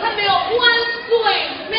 还没有关对妹。